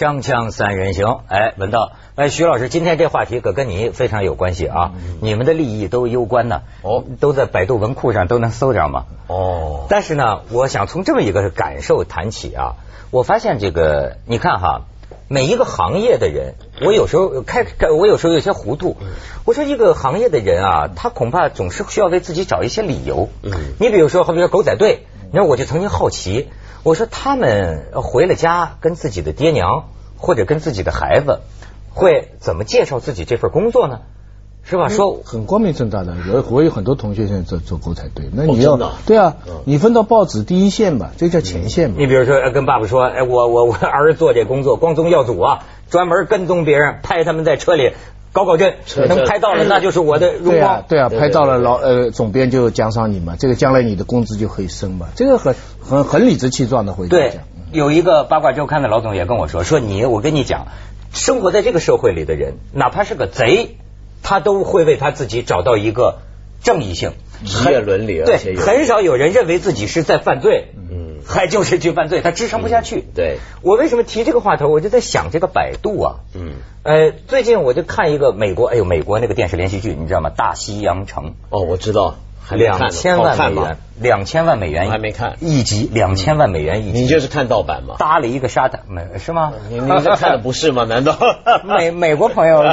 锵锵三人行，哎，文道，哎，徐老师，今天这话题可跟你非常有关系啊，你们的利益都攸关呢，哦，都在百度文库上都能搜着嘛，哦，但是呢，我想从这么一个感受谈起啊，我发现这个，你看哈，每一个行业的人，我有时候开，我有时候有些糊涂，我说一个行业的人啊，他恐怕总是需要为自己找一些理由，嗯。你比如说，好比说狗仔队，你看我就曾经好奇，我说他们回了家跟自己的爹娘或者跟自己的孩子，会怎么介绍自己这份工作呢？是吧？说很光明正大的，有我有很多同学现在做做狗仔队，那你要、对啊嗯，你分到报纸第一线吧，这叫前线嘛。你比如说呃跟爸爸说，哎，我我我儿子做这工作光宗耀祖啊，专门跟踪别人，拍他们在车里搞搞震，能拍到了那就是我的荣光。对啊，对啊，拍到了老呃总编就奖赏你嘛，这个将来你的工资就可以升嘛，这个很很很理直气壮的回答对。，有一个八卦周刊的老总也跟我说，说你，我跟你讲，生活在这个社会里的人，哪怕是个贼，他都会为他自己找到一个正义性。职业伦理，对，很少有人认为自己是在犯罪，嗯 还就是去犯罪，他支撑不下去。对，我为什么提这个话头？我就在想这个百度啊，嗯，呃，最近我就看一个美国，哎呦，美国那个电视连续剧，你知道吗？大西洋城，哦，我知道，两千万美元，两千万美元，我还没看一集，两千万美元一集，你就是看盗版吗？搭了一个沙滩，没是吗？你你这看的不是吗？难道 美美国朋友？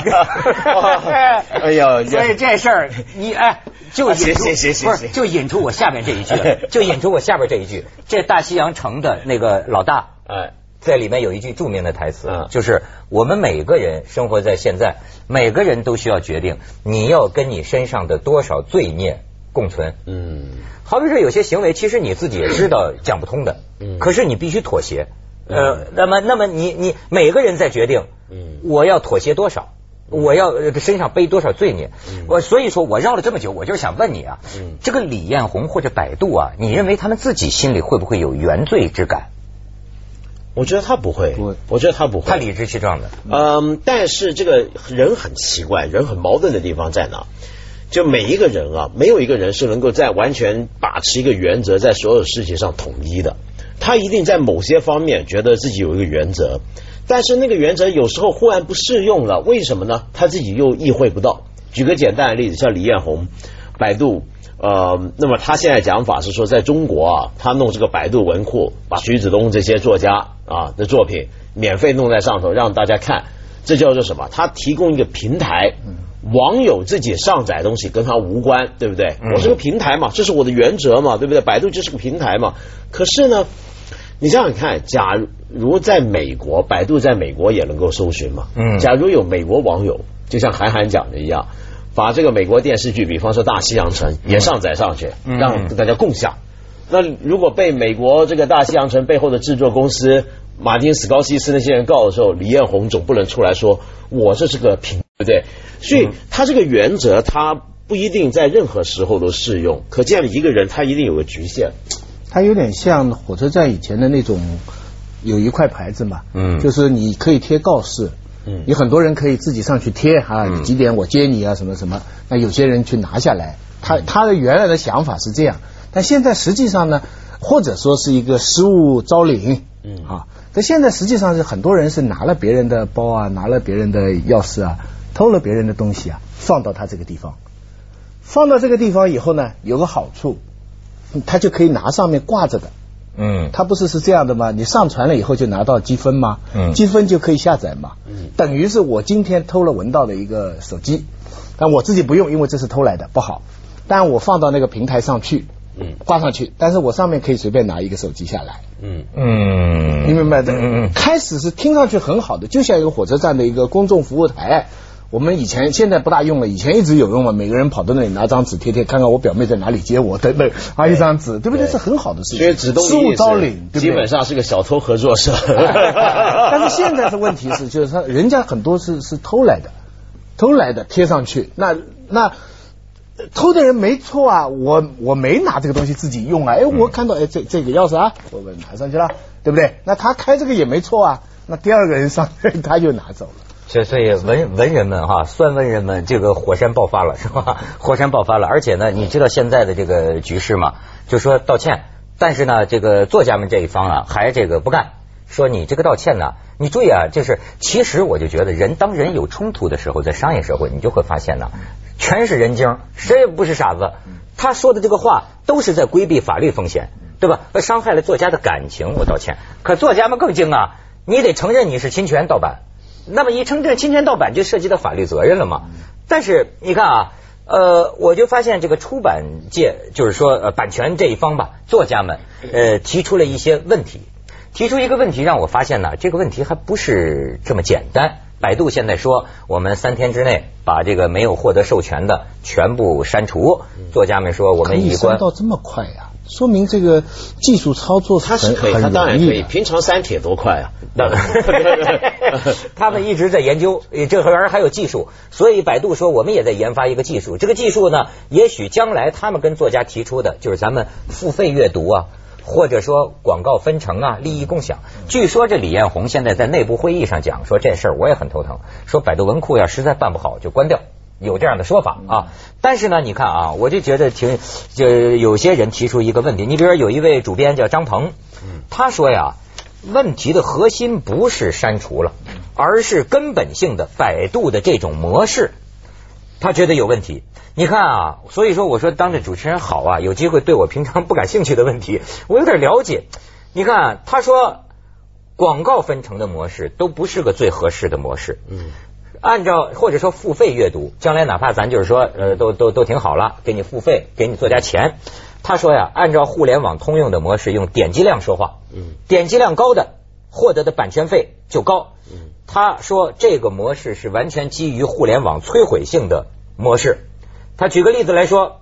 哎呀所以这事儿你哎，就引出不是就引出我下面这一句，就引出我下边这一句。这大西洋城的那个老大，哎，在里面有一句著名的台词，嗯就是我们每个人生活在现在，每个人都需要决定你要跟你身上的多少罪孽共存。嗯，好比说有些行为，其实你自己也知道讲不通的，嗯可是你必须妥协。呃，那么那么你你每个人在决定，嗯我要妥协多少。我要呃身上背多少罪孽？嗯我所以说我绕了这么久，我就是想问你啊，嗯这个李彦宏或者百度啊，你认为他们自己心里会不会有原罪之感？我觉得他不会，不会我觉得他不会，他理直气壮的，嗯，但是这个人很奇怪，人很矛盾的地方在哪？就每一个人啊，没有一个人是能够在完全把持一个原则，在所有事情上统一的。他一定在某些方面觉得自己有一个原则，但是那个原则有时候忽然不适用了，为什么呢？他自己又意会不到。举个简单的例子，像李彦宏，百度。呃，那么他现在讲法是说，在中国啊，他弄这个百度文库，把徐子东这些作家啊的作品免费弄在上头，让大家看，这叫做什么？他提供一个平台，网友自己上载东西跟他无关，对不对？嗯我是个平台嘛，这是我的原则嘛，对不对？百度就是个平台嘛。可是呢，你想想看，假如在美国，百度在美国也能够搜寻嘛？嗯假如有美国网友，就像韩寒讲的一样。把这个美国电视剧，比方说《大西洋城》也上载上去，嗯让大家共享。那如果被美国这个《大西洋城》背后的制作公司马丁·斯高西斯那些人告的时候，李彦宏总不能出来说我这是个平，对不对？所以他这个原则，他不一定在任何时候都适用。可见一个人他一定有个局限。他有点像火车站以前的那种，有一块牌子嘛，嗯就是你可以贴告示，嗯有很多人可以自己上去贴哈，几点我接你啊，什么什么，那有些人去拿下来，他他的原来的想法是这样，但现在实际上呢，或者说是一个失物招领，嗯啊，但现在实际上是很多人是拿了别人的包啊，拿了别人的钥匙啊，偷了别人的东西啊，放到他这个地方，放到这个地方以后呢，有个好处，他就可以拿上面挂着的。嗯，它不是是这样的吗？你上传了以后就拿到积分吗？嗯积分就可以下载嘛。嗯等于是我今天偷了文道的一个手机，但我自己不用，因为这是偷来的，不好。但我放到那个平台上去，嗯挂上去，但是我上面可以随便拿一个手机下来，嗯嗯，你明白的？嗯嗯开始是听上去很好的，就像一个火车站的一个公众服务台。我们以前现在不大用了，以前一直有用嘛。每个人跑到那里拿张纸贴贴，看看我表妹在哪里接我等等，啊，一张纸，对不对？对是很好的事情。所以指动失物招领，对不对？基本上是个小偷合作社。但是现在的问题是，就是他人家很多是是偷来的，偷来的贴上去，那那偷的人没错啊，我我没拿这个东西自己用啊，哎，我看到哎这这个钥匙啊，我我拿上去了，对不对？那他开这个也没错啊，那第二个人上 他就拿走了。所以，所以文文人们哈，酸文人们，这个火山爆发了，是吧？火山爆发了，而且呢，你知道现在的这个局势吗？就说道歉，但是呢，这个作家们这一方啊，还这个不干，说你这个道歉呢，你注意啊，就是其实我就觉得人当人有冲突的时候，在商业社会，你就会发现呢，全是人精，谁也不是傻子。他说的这个话都是在规避法律风险，对吧？伤害了作家的感情，我道歉。可作家们更精啊，你得承认你是侵权盗版。那么一称这侵权盗版，就涉及到法律责任了嘛？但是你看啊，呃，我就发现这个出版界，就是说呃版权这一方吧，作家们呃提出了一些问题，提出一个问题让我发现呢，这个问题还不是这么简单。百度现在说，我们三天之内把这个没有获得授权的全部删除。作家们说，我们以关到这么快呀，说明这个技术操作它是可以，它当然可以。平常删帖多快啊！他们一直在研究，这玩意儿还有技术，所以百度说我们也在研发一个技术。这个技术呢，也许将来他们跟作家提出的就是咱们付费阅读啊。或者说广告分成啊，利益共享。据说这李彦宏现在在内部会议上讲说这事儿，我也很头疼。说百度文库要实在办不好就关掉，有这样的说法啊。但是呢，你看啊，我就觉得挺就有些人提出一个问题，你比如说有一位主编叫张鹏，他说呀，问题的核心不是删除了，而是根本性的百度的这种模式，他觉得有问题。你看啊，所以说我说当这主持人好啊，有机会对我平常不感兴趣的问题，我有点了解。你看，他说广告分成的模式都不是个最合适的模式。嗯，按照或者说付费阅读，将来哪怕咱就是说呃都都都挺好了，给你付费，给你作家钱。他说呀，按照互联网通用的模式，用点击量说话。嗯，点击量高的获得的版权费就高。嗯，他说这个模式是完全基于互联网摧毁性的模式。他举个例子来说，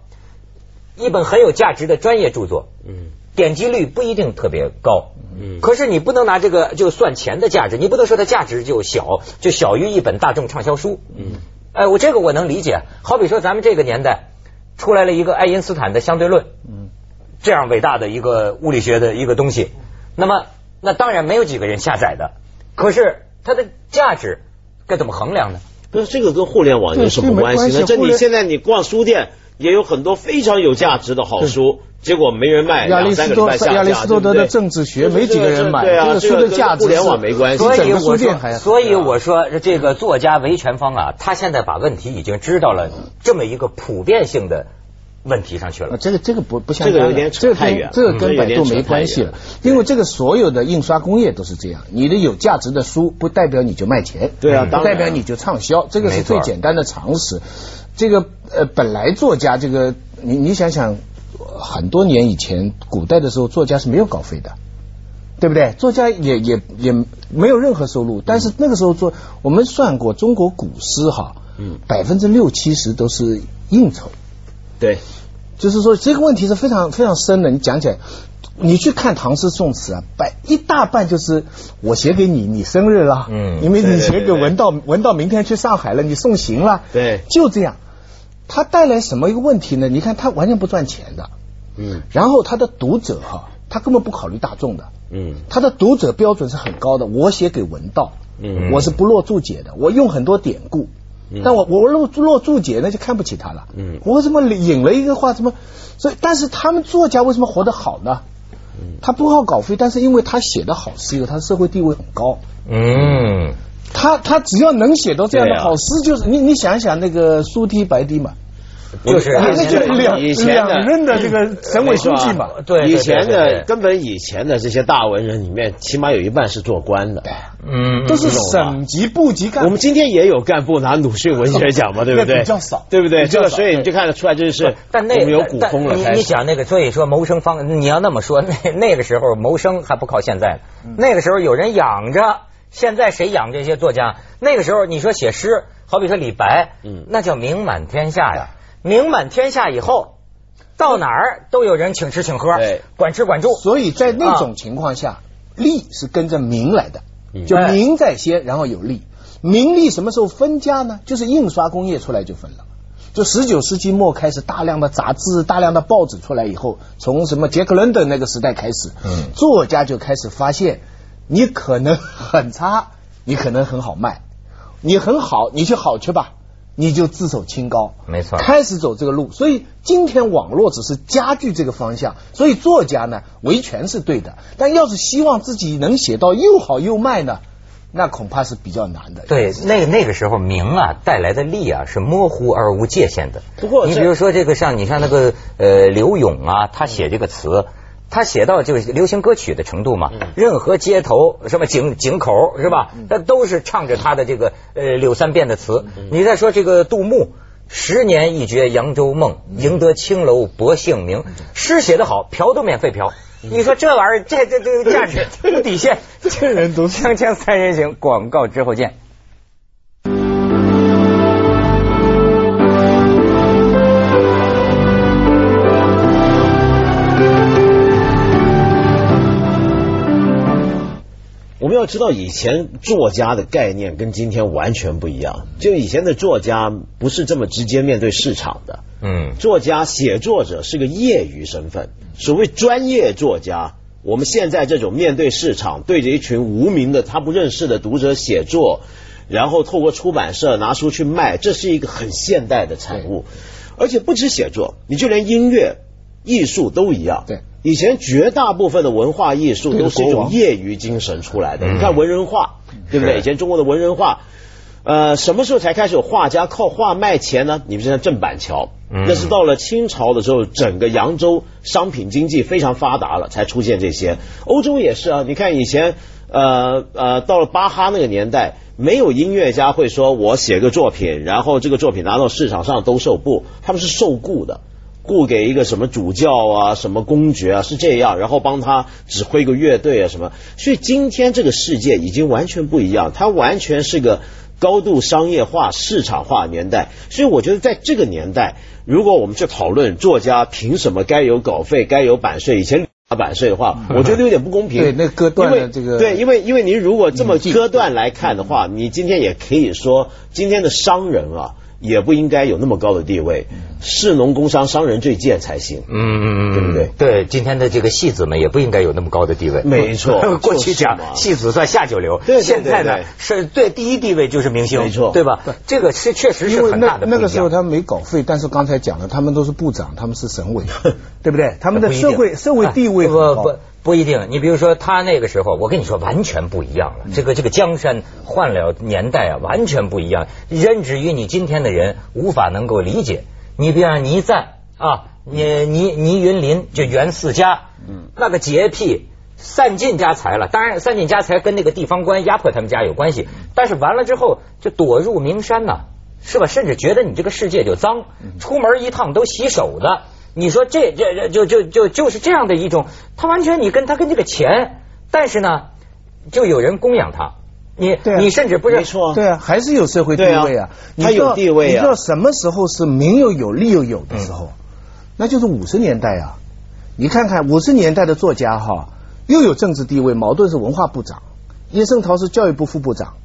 一本很有价值的专业著作，嗯，点击率不一定特别高，嗯，可是你不能拿这个就算钱的价值，你不能说它价值就小，就小于一本大众畅销书，嗯，哎，我这个我能理解。好比说咱们这个年代出来了一个爱因斯坦的相对论，嗯，这样伟大的一个物理学的一个东西，那么那当然没有几个人下载的，可是它的价值该怎么衡量呢？那这个跟互联网有什么关系呢？这你现在你逛书店也有很多非常有价值的好书，结果没人卖，亚里士多亚里士多德的政治学没几个人买，这个书的价值互联网没关系。所以我说，所以我说这个作家维权方啊，他现在把问题已经知道了这么一个普遍性的。问题上去了，这个这个不不相干，这个有点扯太远，这个跟百度没关系了，因为这个所有的印刷工业都是这样，你的有价值的书不代表你就卖钱，对啊，不代表你就畅销，这个是最简单的常识。这个呃，本来作家这个，你你想想，很多年以前，古代的时候，作家是没有稿费的，对不对？作家也也也没有任何收入，但是那个时候做，我们算过中国古诗哈，嗯，百分之六七十都是应酬。对，就是说这个问题是非常非常深的。你讲起来，你去看唐诗宋词啊，百一大半就是我写给你，你生日了，嗯，因为你写给文道，文道明天去上海了，你送行了，对，就这样。他带来什么一个问题呢？你看他完全不赚钱的，嗯，然后他的读者哈，他根本不考虑大众的，嗯，他的读者标准是很高的。我写给文道，嗯，我是不落注解的，我用很多典故。但我我落落注解那就看不起他了。嗯，我怎么引了一个话？怎么？所以，但是他们作家为什么活得好呢？他不靠稿费，但是因为他写的好诗，有他社会地位很高。嗯，他他只要能写到这样的好诗，就是你你想想那个苏堤白堤嘛。就是那就两两任的这个省委书记嘛，对，以前的根本以前的这些大文人里面，起码有一半是做官的，嗯，都是省级部级干部。我们今天也有干部拿鲁迅文学奖嘛，对不对？比较少，对不对？这个所以你就看得出来，这是但那有古风了。你你讲那个，所以说谋生方，你要那么说，那那个时候谋生还不靠现在，那个时候有人养着，现在谁养这些作家？那个时候你说写诗，好比说李白，嗯，那叫名满天下呀。名满天下以后，到哪儿都有人请吃请喝，管吃管住。所以在那种情况下，利是跟着名来的，就名在先，然后有利。名利什么时候分家呢？就是印刷工业出来就分了。就十九世纪末开始，大量的杂志、大量的报纸出来以后，从什么杰克伦敦那个时代开始，作家就开始发现，你可能很差，你可能很好卖，你很好，你去好去吧。你就自首清高，没错开始走这个路。所以今天网络只是加剧这个方向，所以作家呢维权是对的，但要是希望自己能写到又好又卖呢，那恐怕是比较难的。对，那个那个时候名啊带来的利啊是模糊而无界限的。不过你比如说这个像你像那个呃刘勇啊，他写这个词。他写到就是流行歌曲的程度嘛，任何街头什么井井口是吧？他都是唱着他的这个呃柳三变的词。你再说这个杜牧，十年一觉扬州梦，赢得青楼薄幸名。诗写得好，嫖都免费嫖。你说这玩意儿，这这这个价值无 底线。这人都是锵锵三人行，广告之后见。要知道，以前作家的概念跟今天完全不一样。就以前的作家不是这么直接面对市场的，嗯，作家写作者是个业余身份。所谓专业作家，我们现在这种面对市场，对着一群无名的他不认识的读者写作，然后透过出版社拿书去卖，这是一个很现代的产物。而且不止写作，你就连音乐、艺术都一样。对。以前绝大部分的文化艺术都是一种业余精神出来的。你看文人画，对不对？以前中国的文人画，呃，什么时候才开始有画家靠画卖钱呢？你们现在郑板桥，那是到了清朝的时候，整个扬州商品经济非常发达了，才出现这些。欧洲也是啊，你看以前，呃呃，到了巴哈那个年代，没有音乐家会说我写个作品，然后这个作品拿到市场上兜售，不，他们是受雇的。雇给一个什么主教啊，什么公爵啊，是这样，然后帮他指挥个乐队啊，什么。所以今天这个世界已经完全不一样，它完全是个高度商业化、市场化年代。所以我觉得在这个年代，如果我们去讨论作家凭什么该有稿费、该有版税，以前打 版税的话，我觉得有点不公平。对，那割断了这个。对，因为因为您如果这么割断来看的话，你今天也可以说，今天的商人啊。也不应该有那么高的地位，士农工商商人最贱才行。嗯嗯嗯，对不对？对，今天的这个戏子们也不应该有那么高的地位。没错，过去讲戏子算下九流，对现在呢是对第一地位就是明星，没错，对吧？这个是确实是很大的那个时候他们没稿费，但是刚才讲了，他们都是部长，他们是省委，对不对？他们的社会社会地位不不不一定。你比如说他那个时候，我跟你说完全不一样了。这个这个江山换了年代啊，完全不一样。任至于你今天的人无法能够理解。你比方倪瓒啊，倪倪倪云林就袁四家，嗯，那个洁癖，散尽家财了。当然，散尽家财跟那个地方官压迫他们家有关系。但是完了之后就躲入名山呐，是吧？甚至觉得你这个世界就脏，出门一趟都洗手的。你说这这这就就就就是这样的一种，他完全你跟他跟这个钱，但是呢，就有人供养他。你你甚至不是没错，对啊，还是有社会地位啊，他有地位啊。你知道什么时候是民又有利又有的时候？那就是五十年代啊！你看看五十年代的作家哈，又有政治地位，茅盾是文化部长，叶圣陶是教育部副部长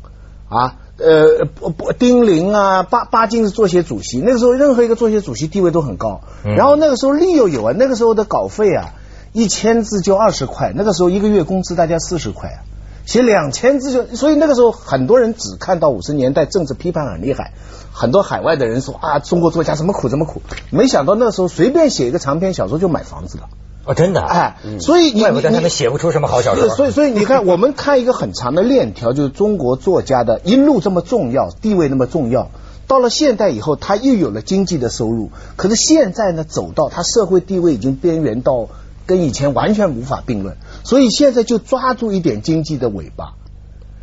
啊，呃，丁玲啊，巴巴金是作协主席。那个时候任何一个作协主席地位都很高，然后那个时候利又有啊，那个时候的稿费啊，一千字就二十块，那个时候一个月工资大家四十块啊。写两千字就，所以那个时候很多人只看到五十年代政治批判很厉害，很多海外的人说啊，中国作家怎么苦怎么苦，没想到那时候随便写一个长篇小说就买房子了。哦，真的，哎，所以你怪不得他们写不出什么好小说。所以所以你看，我们看一个很长的链条，就是中国作家的一路这么重要，地位那么重要，到了现代以后，他又有了经济的收入，可是现在呢，走到他社会地位已经边缘到跟以前完全无法并论。所以现在就抓住一点经济的尾巴，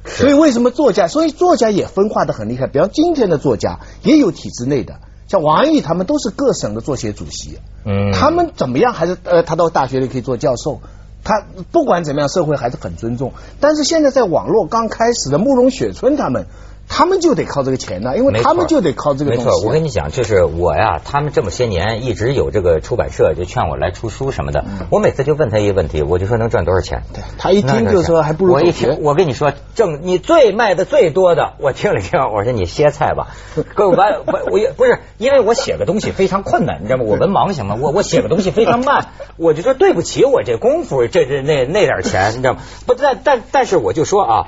所以为什么作家？所以作家也分化的很厉害。比方今天的作家也有体制内的，像王安忆他们都是各省的作协主席，嗯，他们怎么样还是呃，他到大学里可以做教授，他不管怎么样，社会还是很尊重。但是现在在网络刚开始的慕容雪村他们。他们就得靠这个钱呢，因为他们就得靠这个东西。没错，我跟你讲，就是我呀，他们这么些年一直有这个出版社就劝我来出书什么的。我每次就问他一个问题，我就说能赚多少钱？对他一听就说还不如我一听，我跟你说，挣你最卖的最多的，我听了听，我说你歇菜吧。各位完，我我也不是，因为我写个东西非常困难，你知道吗？我文盲行吗？我我写个东西非常慢，我就说对不起，我这功夫，这这那那点钱，你知道吗？不，但但但是我就说啊。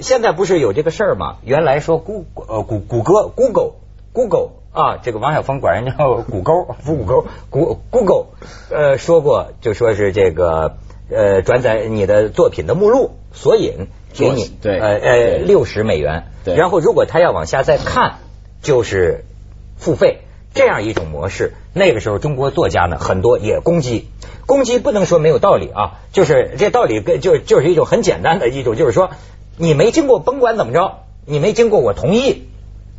现在不是有这个事儿吗？原来说谷呃谷谷歌 Google Google 啊，这个王晓峰管人叫 谷沟，不谷沟，谷 Google 呃说过，就说是这个呃转载你的作品的目录索引给你，对呃呃六十美元，对然后如果他要往下再看，就是付费。这样一种模式，那个时候中国作家呢很多也攻击，攻击不能说没有道理啊，就是这道理跟就就是一种很简单的一种，就是说你没经过甭管怎么着，你没经过我同意，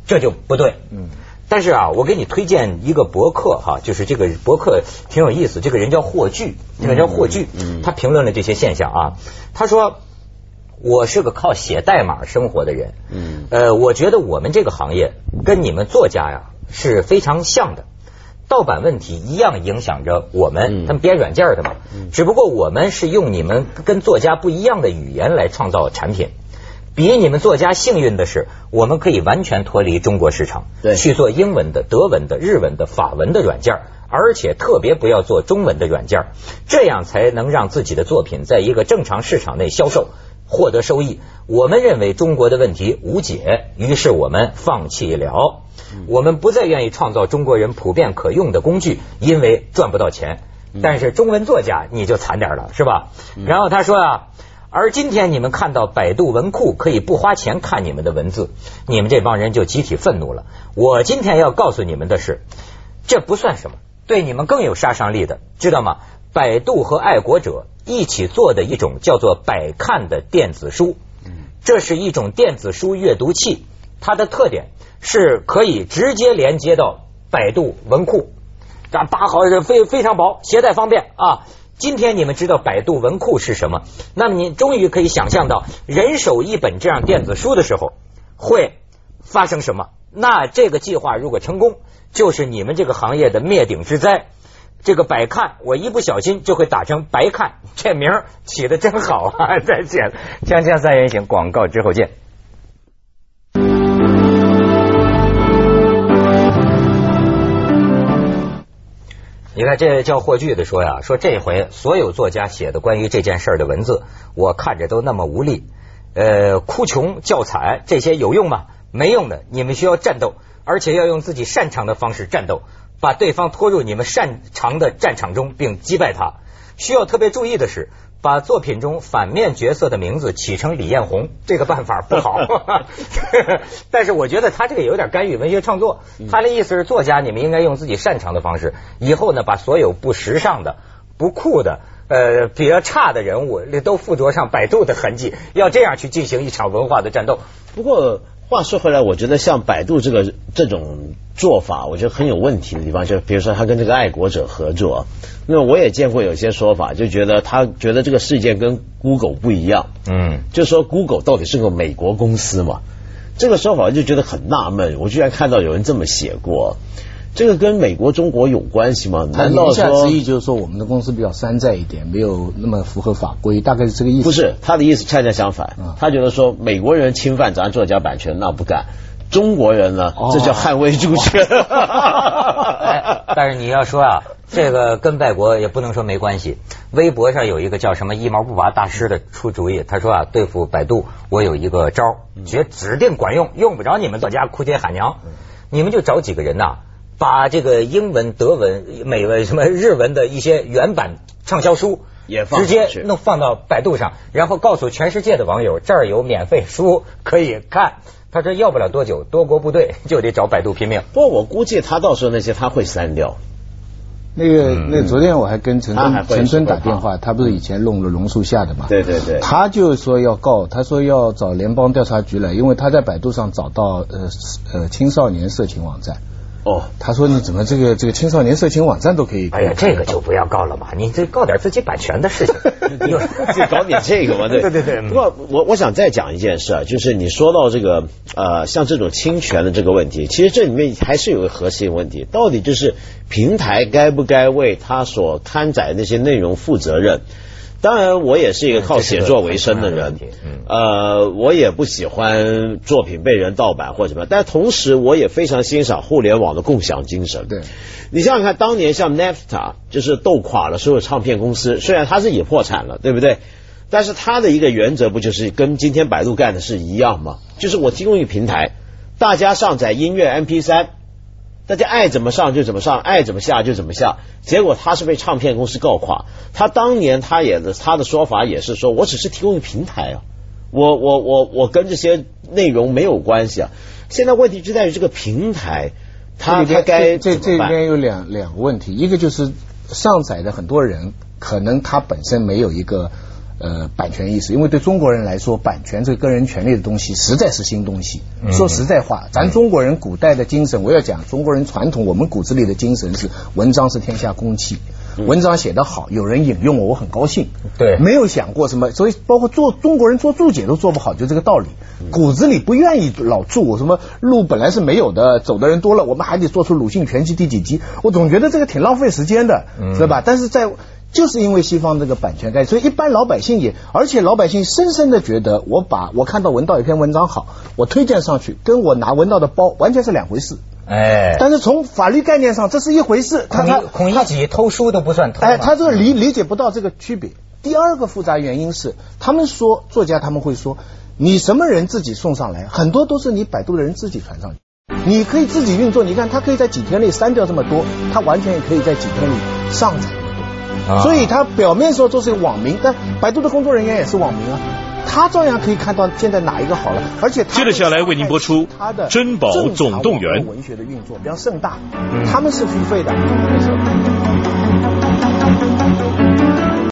这就不对。嗯，但是啊，我给你推荐一个博客哈，就是这个博客挺有意思，这个人叫霍炬，这个人叫霍炬，嗯。他评论了这些现象啊，他说我是个靠写代码生活的人，嗯。呃，我觉得我们这个行业跟你们作家呀是非常像的。盗版问题一样影响着我们，嗯。他们编软件的嘛，只不过我们是用你们跟作家不一样的语言来创造产品。比你们作家幸运的是，我们可以完全脱离中国市场，对去做英文的、德文的、日文的、法文的软件，而且特别不要做中文的软件，这样才能让自己的作品在一个正常市场内销售，获得收益。我们认为中国的问题无解，于是我们放弃了。我们不再愿意创造中国人普遍可用的工具，因为赚不到钱。但是中文作家你就惨点了，是吧？然后他说啊，而今天你们看到百度文库可以不花钱看你们的文字，你们这帮人就集体愤怒了。我今天要告诉你们的是，这不算什么，对你们更有杀伤力的，知道吗？百度和爱国者一起做的一种叫做百看的电子书，这是一种电子书阅读器，它的特点是可以直接连接到百度文库，这八毫是非非常薄，携带方便啊。今天你们知道百度文库是什么，那么你终于可以想象到人手一本这样电子书的时候会发生什么。那这个计划如果成功，就是你们这个行业的灭顶之灾。这个百看，我一不小心就会打成白看，这名起的真好啊！再见，锵锵三人行，广告之后见。你看，这叫霍炬的说呀，说这回所有作家写的关于这件事儿的文字，我看着都那么无力，呃，哭穷叫惨，这些有用吗？没用的，你们需要战斗，而且要用自己擅长的方式战斗，把对方拖入你们擅长的战场中，并击败他。需要特别注意的是，把作品中反面角色的名字起成李彦宏，这个办法不好。但是我觉得他这个有点干预文学创作。他的意思是，作家你们应该用自己擅长的方式，以后呢，把所有不时尚的、不酷的。呃，比较差的人物都附着上百度的痕迹，要这样去进行一场文化的战斗。不过话说回来，我觉得像百度这个这种做法，我觉得很有问题的地方，就比如说他跟这个爱国者合作，那我也见过有些说法，就觉得他觉得这个事件跟 Google 不一样，嗯，就说 Google 到底是个美国公司嘛？这个说法我就觉得很纳闷，我居然看到有人这么写过。这个跟美国、中国有关系吗？他难道言下说之意就是说我们的公司比较山寨一点，没有那么符合法规，大概是这个意思。不是他的意思，恰恰相反啊，他觉得说美国人侵犯咱作家版权那不干，中国人呢哦这叫捍卫主权。哎，但是你要说啊，这个跟外国也不能说没关系。微博上有一个叫什么一毛不拔大师的出主意，他说啊，对付百度，我有一个招儿，绝指定管用，用不着你们作家哭爹喊娘，你们就找几个人呐、把这个英文、德文、美文、什么日文的一些原版畅销书也放直接弄放到百度上，然后告诉全世界的网友，这儿有免费书可以看。他说要不了多久，多国部队就得找百度拼命。不过我估计他到时候那些他会删掉。那个，嗯那昨天我还跟陈春陈春打电话，他不是以前弄了榕树下的嘛？对对对他就说要告，他说要找联邦调查局来，因为他在百度上找到呃呃青少年色情网站。哦，他说你怎么这个这个青少年色情网站都可以？哎呀，这个就不要告了嘛，你这告点自己版权的事情。就搞点这个嘛，对 对对对不过我我想再讲一件事啊，就是你说到这个呃，像这种侵权的这个问题，其实这里面还是有个核心问题，到底就是平台该不该为他所刊载那些内容负责任？当然，我也是一个靠写作为生的人呃，我也不喜欢作品被人盗版或者什么，但同时我也非常欣赏互联网的共享精神。对，你想想看，当年像 NAFTA 就是斗垮了所有唱片公司，虽然它是也破产了，对不对？但是它的一个原则不就是跟今天百度干的是一样吗？就是我提供一个平台，大家上载音乐 MP 3大家爱怎么上就怎么上，爱怎么下就怎么下。结果他是被唱片公司告垮。他当年他也的他的说法也是说，我只是提供一个平台啊，我我我我跟这些内容没有关系啊。现在问题就在于这个平台，他他该这这怎么办边有两两个问题，一个就是上载的很多人可能他本身没有一个呃版权意识，因为对中国人来说，版权这个个人权利的东西实在是新东西。嗯说实在话，咱中国人古代的精神，我要讲中国人传统，我们骨子里的精神是文章是天下公器。文章写得好，有人引用我，我很高兴。对没有想过什么，所以包括做中国人做注解都做不好，就这个道理。骨子里不愿意老注什么路本来是没有的，走的人多了，我们还得做出鲁迅全集第几集。我总觉得这个挺浪费时间的，嗯是吧？但是在就是因为西方这个版权概念，所以一般老百姓也，而且老百姓深深的觉得，我把我看到文道一篇文章好，我推荐上去，跟我拿文道的包完全是两回事。哎，但是从法律概念上，这是一回事。他孔他乙孔乙己偷书都不算偷嘛。哎，他这个理理解不到这个区别。第二个复杂原因是，他们说作家他们会说，你什么人自己送上来，很多都是你百度的人自己传上去。你可以自己运作，你看他可以在几天内删掉这么多，他完全也可以在几天里上载。啊。所以他表面说都是网民，但百度的工作人员也是网民啊，他照样可以看到现在哪一个好了，而且他接着下来为您播出他的珍宝总动员。文学的运作，比较盛大，嗯。他们是付费的。